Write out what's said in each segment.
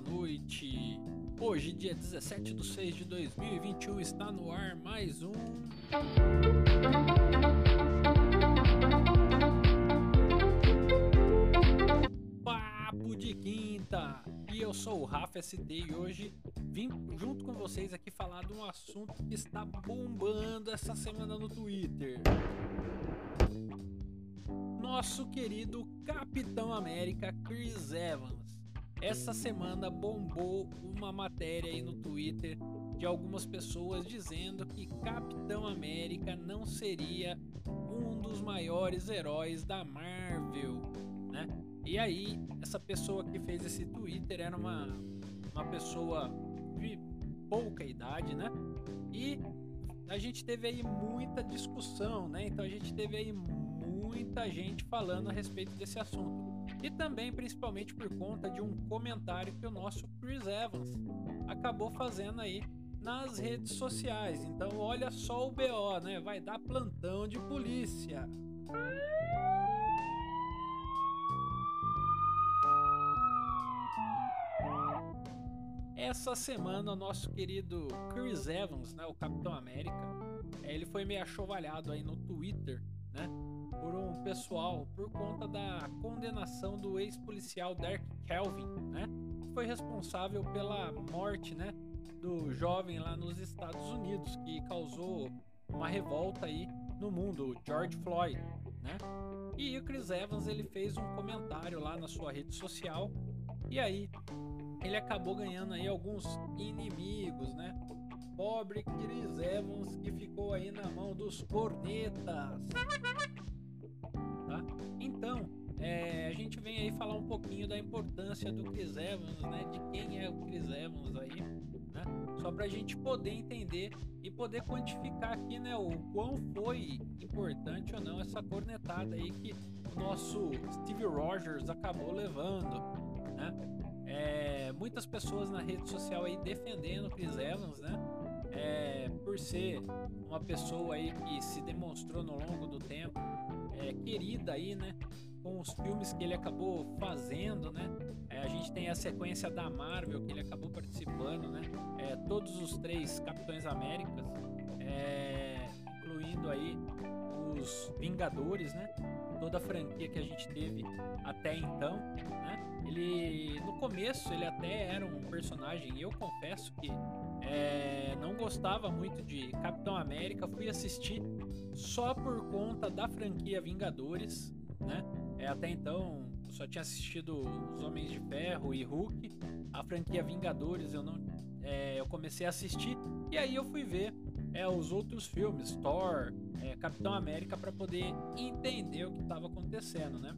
noite. Hoje, dia 17 de 6 de 2021, está no ar mais um. Papo de Quinta! E eu sou o Rafa ST e hoje vim junto com vocês aqui falar de um assunto que está bombando essa semana no Twitter nosso querido Capitão América Chris Evans. Essa semana bombou uma matéria aí no Twitter de algumas pessoas dizendo que Capitão América não seria um dos maiores heróis da Marvel, né? E aí, essa pessoa que fez esse Twitter era uma, uma pessoa de pouca idade, né? E a gente teve aí muita discussão, né? Então a gente teve aí muita gente falando a respeito desse assunto. E também, principalmente por conta de um comentário que o nosso Chris Evans acabou fazendo aí nas redes sociais. Então, olha só o BO, né? Vai dar plantão de polícia. Essa semana, o nosso querido Chris Evans, né, o Capitão América, ele foi meio achovalhado aí no Twitter, né? Por um pessoal por conta da condenação do ex-policial Derek Kelvin, né? Que foi responsável pela morte, né, do jovem lá nos Estados Unidos que causou uma revolta aí no mundo, George Floyd, né? E o Chris Evans ele fez um comentário lá na sua rede social e aí ele acabou ganhando aí alguns inimigos, né? Pobre Chris Evans que ficou aí na mão dos cornetas. Falar um pouquinho da importância do Chris Evans, né? De quem é o Chris Evans aí, né? Só para a gente poder entender e poder quantificar aqui, né? O quão foi importante ou não essa cornetada aí que o nosso Steve Rogers acabou levando, né? É, muitas pessoas na rede social aí defendendo o Chris Evans, né? É, por ser uma pessoa aí que se demonstrou no longo do tempo é, querida aí, né? Com os filmes que ele acabou fazendo, né? É, a gente tem a sequência da Marvel que ele acabou participando, né? É, todos os três Capitães Américas, é, incluindo aí os Vingadores, né? Toda a franquia que a gente teve até então, né? Ele no começo ele até era um personagem, eu confesso que é, não gostava muito de Capitão América, fui assistir só por conta da franquia Vingadores, né? É, até então eu só tinha assistido Os Homens de Ferro e Hulk. A franquia Vingadores eu não, é, eu comecei a assistir e aí eu fui ver é, os outros filmes, Thor, é, Capitão América, para poder entender o que estava acontecendo, né?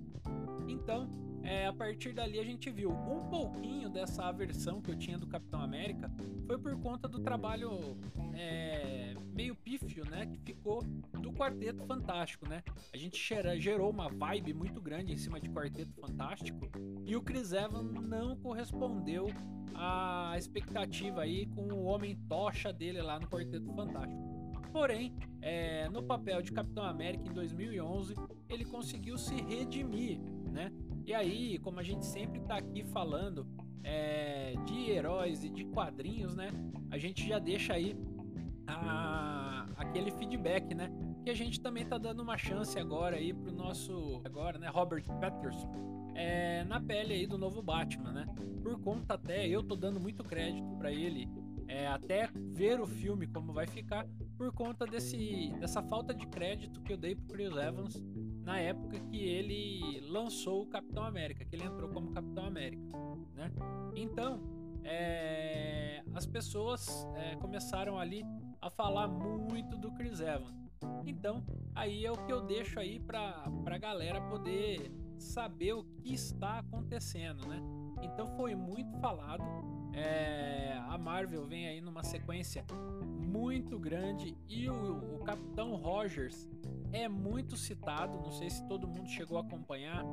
Então é, a partir dali a gente viu um pouquinho dessa aversão que eu tinha do Capitão América foi por conta do trabalho é, meio pífio, né, que ficou do Quarteto Fantástico, né? A gente gerou uma vibe muito grande em cima de Quarteto Fantástico e o Chris Evans não correspondeu à expectativa aí com o Homem Tocha dele lá no Quarteto Fantástico. Porém, é, no papel de Capitão América em 2011, ele conseguiu se redimir, né? E aí, como a gente sempre tá aqui falando é, de heróis e de quadrinhos, né? A gente já deixa aí a, aquele feedback, né? Que a gente também tá dando uma chance agora aí pro nosso agora, né? Robert Patterson é, na pele aí do novo Batman, né? Por conta até eu tô dando muito crédito para ele, é, até ver o filme como vai ficar, por conta desse dessa falta de crédito que eu dei pro Chris Evans na época que ele lançou o Capitão América, que ele entrou como Capitão América, né? Então, é, as pessoas é, começaram ali a falar muito do Chris Evans. Então, aí é o que eu deixo aí para a galera poder saber o que está acontecendo, né? Então foi muito falado. É, a Marvel vem aí numa sequência muito grande e o, o Capitão Rogers é muito citado. Não sei se todo mundo chegou a acompanhar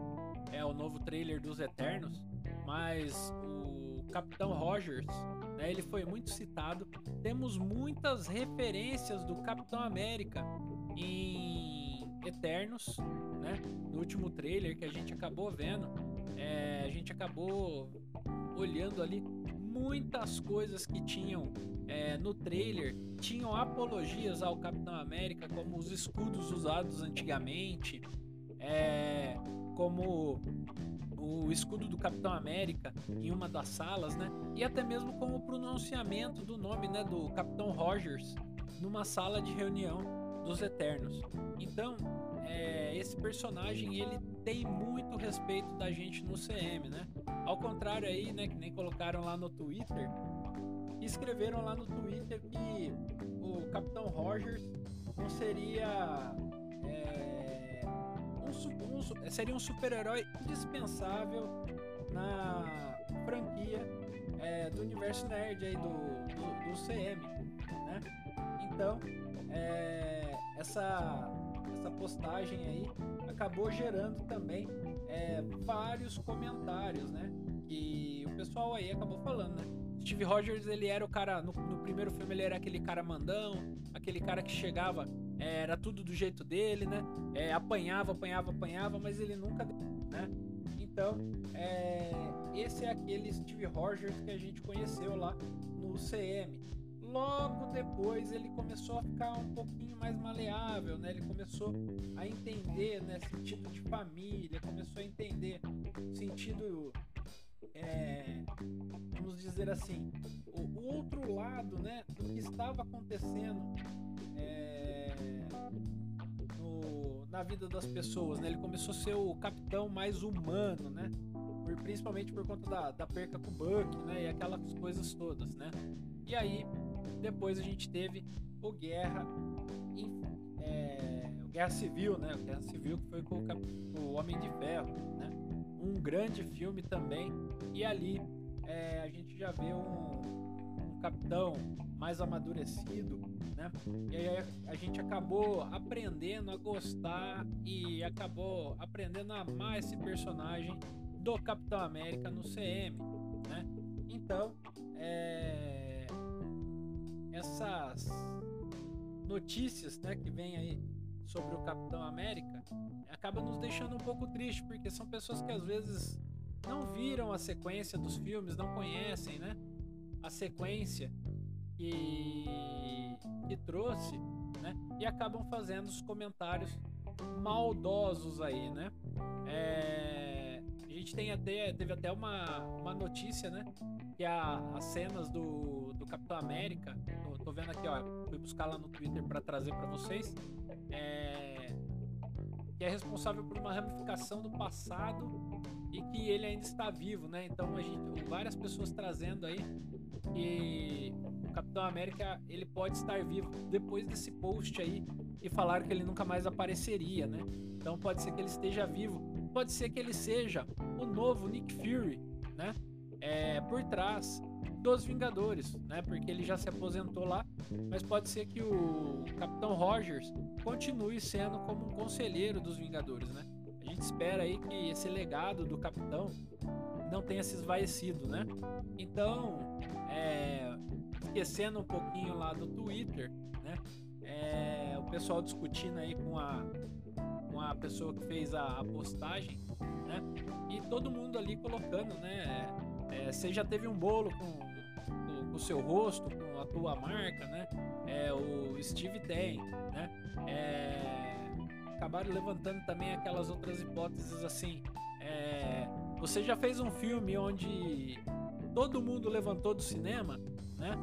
é o novo trailer dos Eternos, mas Capitão Rogers, né, ele foi muito citado. Temos muitas referências do Capitão América em Eternos, né? No último trailer que a gente acabou vendo, é, gente acabou olhando ali muitas coisas que tinham é, no trailer tinham apologias ao Capitão América, como os escudos usados antigamente, é, como o escudo do Capitão América em uma das salas, né? E até mesmo como o pronunciamento do nome, né, do Capitão Rogers numa sala de reunião dos Eternos. Então, é, esse personagem ele tem muito respeito da gente no CM, né? Ao contrário aí, né, que nem colocaram lá no Twitter, escreveram lá no Twitter que o Capitão Rogers não seria é, um, um, seria um super-herói indispensável na franquia é, do universo nerd aí do, do, do CM, né? Então, é, essa essa postagem aí acabou gerando também é, vários comentários, né? Que o pessoal aí acabou falando, né? Steve Rogers, ele era o cara. No, no, primeiro filme, ele era aquele cara mandão, aquele cara que chegava, era tudo do jeito dele, né? É, apanhava, apanhava, apanhava, mas ele nunca. Né? Então, é, esse é aquele Steve Rogers que a gente conheceu lá no CM. Logo depois ele começou a ficar um pouquinho mais maleável, né? Ele começou a entender, né, sentido de família, começou a entender sentido é, vamos dizer assim, o, o, outro lado, né, do que estava acontecendo é, no, na vida das pessoas, né? Ele começou a ser o capitão mais humano, né? Por, principalmente por conta da, da perca com o Buck, né? E aquelas coisas todas, né? E aí depois a gente teve o Guerra, é, o Guerra Civil, né? O Guerra Civil que foi com o, o Homem de Ferro, né? Um grande filme também. E ali é, a gente já vê um capitão mais amadurecido, né? E aí a gente acabou aprendendo a gostar e acabou aprendendo a amar esse personagem do Capitão América no CM, né? Então, é, essas notícias né, que vem aí sobre o Capitão América acaba nos deixando um pouco triste, porque são pessoas que às vezes não viram a sequência dos filmes, não conhecem né, a sequência que, que trouxe né, e acabam fazendo os comentários maldosos aí, né? É, a gente tem até, teve até uma, uma notícia, né? Que a, as cenas do, do Capitão América tô vendo aqui, ó, fui buscar lá no Twitter para trazer para vocês, é, que é responsável por uma ramificação do passado e que ele ainda está vivo, né? Então a gente, várias pessoas trazendo aí que o Capitão América ele pode estar vivo depois desse post aí e falaram que ele nunca mais apareceria, né? Então pode ser que ele esteja vivo, pode ser que ele seja o novo Nick Fury, né? É, por trás dos Vingadores, né? Porque ele já se aposentou lá, mas pode ser que o Capitão Rogers continue sendo como um conselheiro dos Vingadores, né? A gente espera aí que esse legado do Capitão não tenha se esvaecido, né? Então, é, esquecendo um pouquinho lá do Twitter, né? É, o pessoal discutindo aí com a, com a pessoa que fez a, a postagem, né? E todo mundo ali colocando, né? É, você já teve um bolo com com o seu rosto, com a tua marca, né? É, o Steve tem, né? É, acabaram levantando também aquelas outras hipóteses assim. É, você já fez um filme onde todo mundo levantou do cinema, né?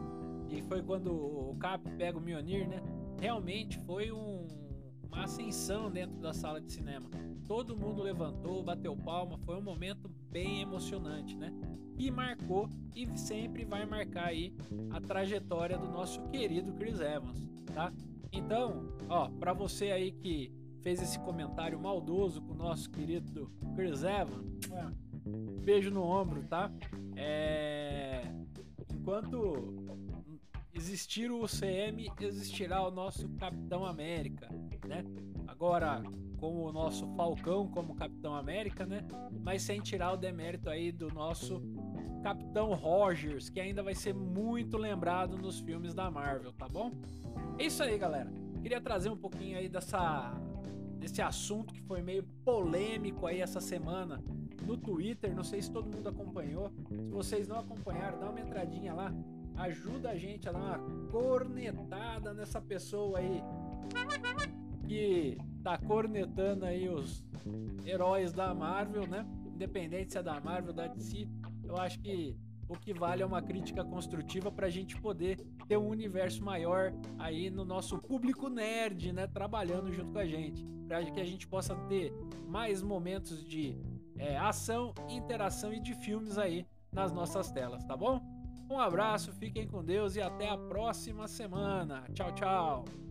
E foi quando o Cap pega o Mionir, né? Realmente foi um, uma ascensão dentro da sala de cinema. Todo mundo levantou, bateu palma, foi um momento bem emocionante, né? e marcou e sempre vai marcar aí a trajetória do nosso querido Chris Evans, tá? Então, ó, para você aí que fez esse comentário maldoso com o nosso querido Chris Evans, beijo no ombro, tá? É... Enquanto existir o CM, existirá o nosso Capitão América, né? Agora, com o nosso Falcão como Capitão América, né? Mas sem tirar o demérito aí do nosso Capitão Rogers, que ainda vai ser muito lembrado nos filmes da Marvel, tá bom? É isso aí, galera. Queria trazer um pouquinho aí dessa desse assunto que foi meio polêmico aí essa semana no Twitter, não sei se todo mundo acompanhou. Se vocês não acompanharam, dá uma entradinha lá, ajuda a gente a dar uma cornetada nessa pessoa aí que tá cornetando aí os heróis da Marvel, né? Independente se é da Marvel da DC, eu acho que o que vale é uma crítica construtiva para a gente poder ter um universo maior aí no nosso público nerd, né? Trabalhando junto com a gente, para que a gente possa ter mais momentos de é, ação, interação e de filmes aí nas nossas telas, tá bom? Um abraço, fiquem com Deus e até a próxima semana. Tchau, tchau.